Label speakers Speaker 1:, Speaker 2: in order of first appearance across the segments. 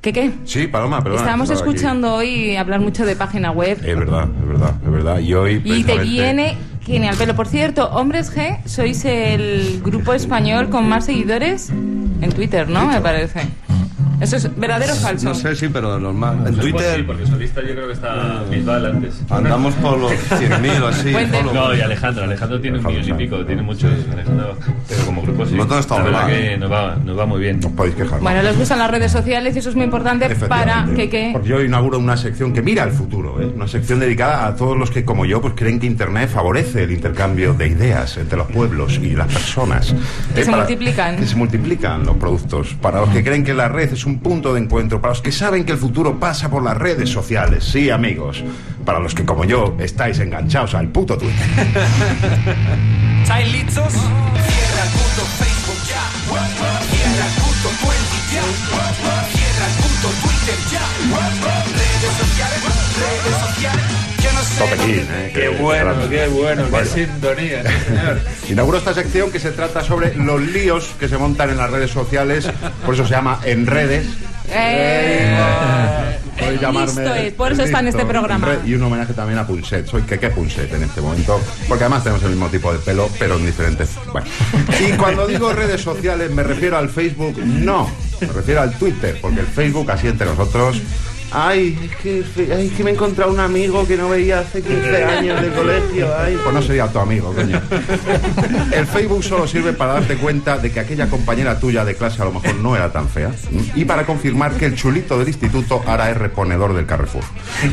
Speaker 1: ¿Qué qué?
Speaker 2: Sí, Paloma, perdona.
Speaker 1: Estábamos
Speaker 2: aquí.
Speaker 1: escuchando hoy hablar mucho de página web
Speaker 2: Es verdad, es verdad, es verdad. Y hoy.
Speaker 1: y te viene genial. Pero por cierto, Hombres G, sois el grupo español con más seguidores en Twitter, ¿no? Me parece. ¿Eso es verdadero o falso?
Speaker 3: No sé, sí, pero normal. En
Speaker 4: Pues sí,
Speaker 3: Twitter
Speaker 4: porque solista yo creo que está Bisbal antes.
Speaker 3: andamos por los 100.000 o así.
Speaker 4: No, y Alejandro. Alejandro tiene un millón y pico, tiene muchos. Alejandro, pero como grupo sí.
Speaker 3: Nosotros estamos
Speaker 4: La verdad
Speaker 3: mal.
Speaker 4: que nos va, nos va muy bien.
Speaker 2: Os podéis quejar.
Speaker 1: Bueno, les gustan las redes sociales y eso es muy importante para que... que
Speaker 2: Porque yo inauguro una sección que mira al futuro, ¿eh? una sección dedicada a todos los que, como yo, pues creen que Internet favorece el intercambio de ideas entre los pueblos y las personas.
Speaker 1: Que
Speaker 2: ¿Eh?
Speaker 1: se multiplican.
Speaker 2: Que se multiplican los productos. Para los que creen que la red es un punto de encuentro, para los que saben que el futuro pasa por las redes sociales, sí, amigos. Para los que, como yo, estáis enganchados al puto Twitter.
Speaker 5: ¿Estáis listos? Cierra el punto Facebook ya. Cierra el punto 20 ya. Cierra el punto Twitter ya. Redes sociales, redes sociales.
Speaker 2: Topequín, ¿eh?
Speaker 6: Qué bueno,
Speaker 2: grande.
Speaker 6: qué bueno, qué
Speaker 2: Bueno.
Speaker 6: sintonía, sí, señor.
Speaker 2: Inauguro esta sección que se trata sobre los líos que se montan en las redes sociales, por eso se llama En Redes.
Speaker 1: Eh,
Speaker 2: Podéis
Speaker 1: listo es, por eso está en este programa.
Speaker 2: Y un homenaje también a Punset. Soy que qué Punset en este momento, porque además tenemos el mismo tipo de pelo, pero en diferentes. Bueno. Y cuando digo redes sociales, me refiero al Facebook, no. Me refiero al Twitter, porque el Facebook, así entre nosotros. Ay, es que, ay, es que me he encontrado un amigo que no veía hace 15 años de colegio. Ay, pues no sería tu amigo, coño. El Facebook solo sirve para darte cuenta de que aquella compañera tuya de clase a lo mejor no era tan fea y para confirmar que el chulito del instituto ahora es reponedor del Carrefour.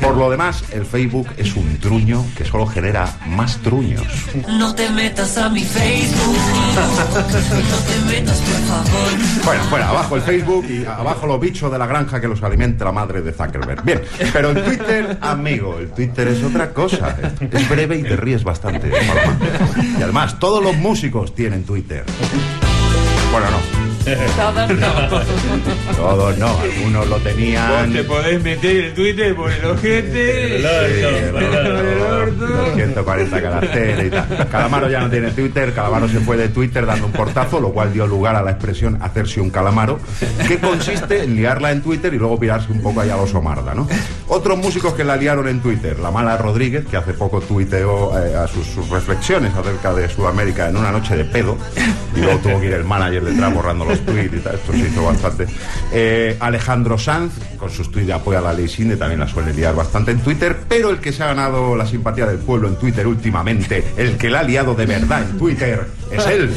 Speaker 2: Por lo demás, el Facebook es un truño que solo genera más truños.
Speaker 5: No te metas a mi Facebook. No te metas, por favor.
Speaker 2: Bueno, bueno, abajo el Facebook y abajo los bichos de la granja que los alimenta la madre de Bien, pero el Twitter, amigo, el Twitter es otra cosa. Es breve y te ríes bastante. Paloma. Y además, todos los músicos tienen Twitter. Bueno, no.
Speaker 1: Todos no.
Speaker 2: Todos no, algunos lo
Speaker 6: Vos
Speaker 2: tenían.
Speaker 6: te podés meter el Twitter por el ojete. El orto.
Speaker 2: 240 caracteres y tal. Calamaro ya no tiene Twitter, Calamaro se fue de Twitter dando un portazo, lo cual dio lugar a la expresión hacerse un calamaro, que consiste en liarla en Twitter y luego pirarse un poco allá a los Omarda, ¿no? Otros músicos que la liaron en Twitter, la mala Rodríguez, que hace poco tuiteó eh, a sus, sus reflexiones acerca de Sudamérica en una noche de pedo, y luego tuvo que ir el manager detrás borrando los tweets y tal, esto se hizo bastante. Eh, Alejandro Sanz, con sus tweets de apoyo a la ley Sinde, también la suele liar bastante en Twitter, pero el que se ha ganado la simpatía del pueblo en Twitter últimamente, el que la ha liado de verdad en Twitter, es él.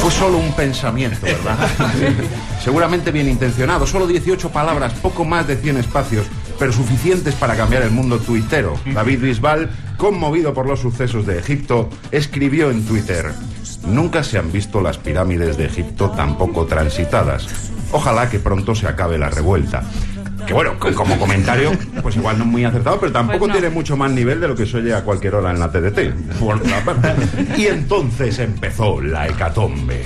Speaker 2: Fue solo un pensamiento, ¿verdad? Seguramente bien intencionado, solo 18 palabras, poco más de 100 espacios, pero suficientes para cambiar el mundo tuitero. David Bisbal, conmovido por los sucesos de Egipto, escribió en Twitter, Nunca se han visto las pirámides de Egipto tan poco transitadas. Ojalá que pronto se acabe la revuelta. Que bueno, co- como comentario, pues igual no muy acertado, pero tampoco
Speaker 1: Pues no.
Speaker 2: tiene mucho más nivel de lo que se oye a cualquier hora en la TDT. por. Y entonces empezó la hecatombe.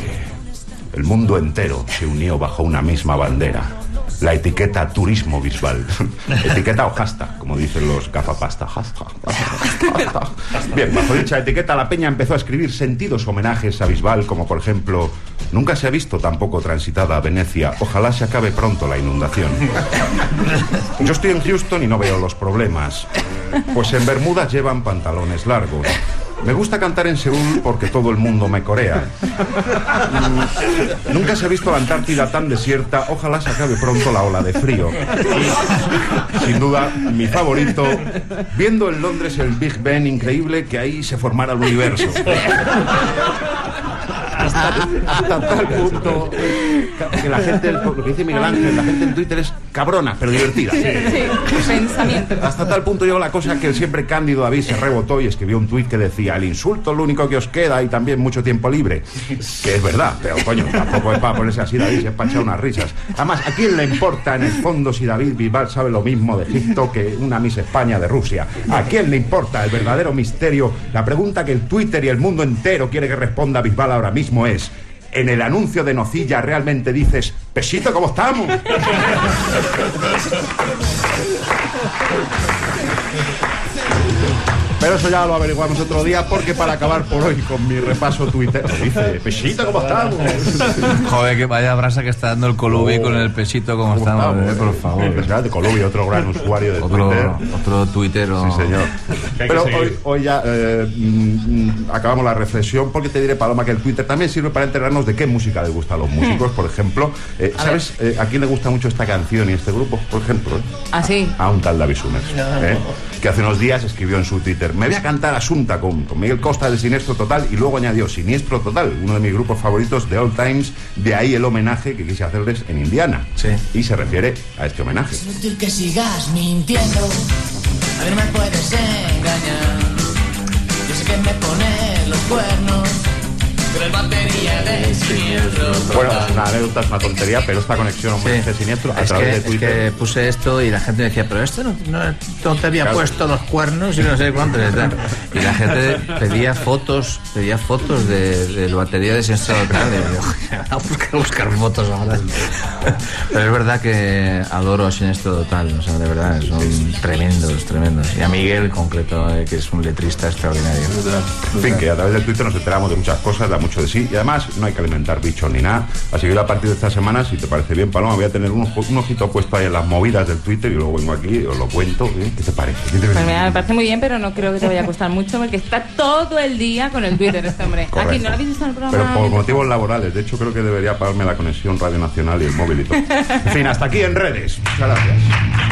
Speaker 2: El mundo entero se unió bajo una misma bandera. La etiqueta turismo visual. etiqueta o hashtag, como dicen los gafapasta. Hashtag, hashtag, hashtag. Bien, bajo dicha etiqueta la peña empezó a escribir sentidos homenajes a Bisbal, como por ejemplo, nunca se ha visto tan poco transitada Venecia, ojalá se acabe pronto la inundación. Yo estoy en Houston y no veo los problemas. Pues en Bermudas llevan pantalones largos. Me gusta cantar en Seúl porque todo el mundo me corea. Mm, Nunca se ha visto la Antártida tan desierta. Ojalá se acabe pronto la ola de frío. Y, sin duda, mi favorito, viendo en Londres el Big Ben, increíble que ahí se formara el universo. Hasta, hasta tal punto que la gente, lo que dice Miguel Ángel, la gente en Twitter es cabrona, pero divertida.
Speaker 1: Sí, pensamiento.
Speaker 2: Hasta tal punto llegó la cosa que siempre Cándido David se rebotó y escribió un tuit que decía el insulto es lo único que os queda y también mucho tiempo libre. Que es verdad, pero coño, tampoco es para ponerse así David, se es para echar unas risas. Además, ¿a quién le importa en el fondo si David Bisbal sabe lo mismo de Egipto que una Miss España de Rusia? ¿A quién le importa el verdadero misterio? La pregunta que el Twitter y el mundo entero quiere que responda Bisbal ahora mismo es... En el anuncio de Nocilla realmente dices, Pesito, ¿cómo estamos? Pero eso ya lo averiguamos otro día porque para acabar por hoy con mi repaso Twitter dice, Pesito, ¿cómo estamos?
Speaker 7: Joder, que vaya brasa que está dando el Colubi con el pesito como estamos, eh, por favor.
Speaker 2: Impresionante, Colubi, otro gran usuario de
Speaker 7: Otro,
Speaker 2: Twitter.
Speaker 7: otro Twitter.
Speaker 2: Sí, señor. Pero hoy, hoy ya eh, mm, acabamos la reflexión porque te diré, Paloma, que el Twitter también sirve para enterarnos de qué música le gusta a los músicos, por ejemplo. Eh, ¿Sabes eh, a quién le gusta mucho esta canción y este grupo, por ejemplo? eh?
Speaker 1: Así.
Speaker 2: A un tal David Summers, ¿eh? Que hace unos días escribió en su Twitter, me voy a cantar Asunta con, con Miguel Costa de Siniestro Total y luego añadió Siniestro Total, uno de mis grupos favoritos de all times, de ahí el homenaje que quise hacerles en Indiana.
Speaker 7: Sí.
Speaker 2: Y se refiere a este homenaje.
Speaker 8: Es útil que sigas mintiendo. A ver, me puedes engañar. Yo sé que me pones los cuernos.
Speaker 2: Bueno, es una anécdota, es una tontería, pero esta conexión homenaje siniestro a
Speaker 7: es
Speaker 2: través
Speaker 7: que,
Speaker 2: de
Speaker 7: es
Speaker 2: Twitter.
Speaker 7: que puse esto y la gente me decía, pero esto no, no, no te había
Speaker 2: Claro.
Speaker 7: puesto los cuernos y no sé cuántos y la gente pedía fotos, pedía fotos de, de la batería de Siniestro Total. Y yo, a buscar, buscar fotos ahora. Pero es verdad que adoro a Siniestro Total, o sea, de verdad, son tremendos, tremendos. Y a Miguel en concreto, eh, que es un letrista extraordinario.
Speaker 2: En fin, que a través del Twitter nos enteramos de muchas cosas, da mucho de sí y además no hay que alimentar bichos ni nada. Así que yo a partir de esta semana, si te parece bien, Paloma, voy a tener un, ojito puesto ahí en las movidas del Twitter y luego vengo aquí y os lo cuento. ¿eh? ¿Qué te parece? ¿Qué te
Speaker 1: Pues mira, me parece muy bien, pero no creo que te vaya a costar mucho porque está todo el día con el Twitter este hombre.
Speaker 2: Correcto.
Speaker 1: Aquí no lo habéis visto en el programa.
Speaker 2: Pero por motivos laborales. De hecho, creo que debería pagarme la conexión Radio Nacional y el móvil y todo. En fin, hasta aquí en redes. Muchas gracias.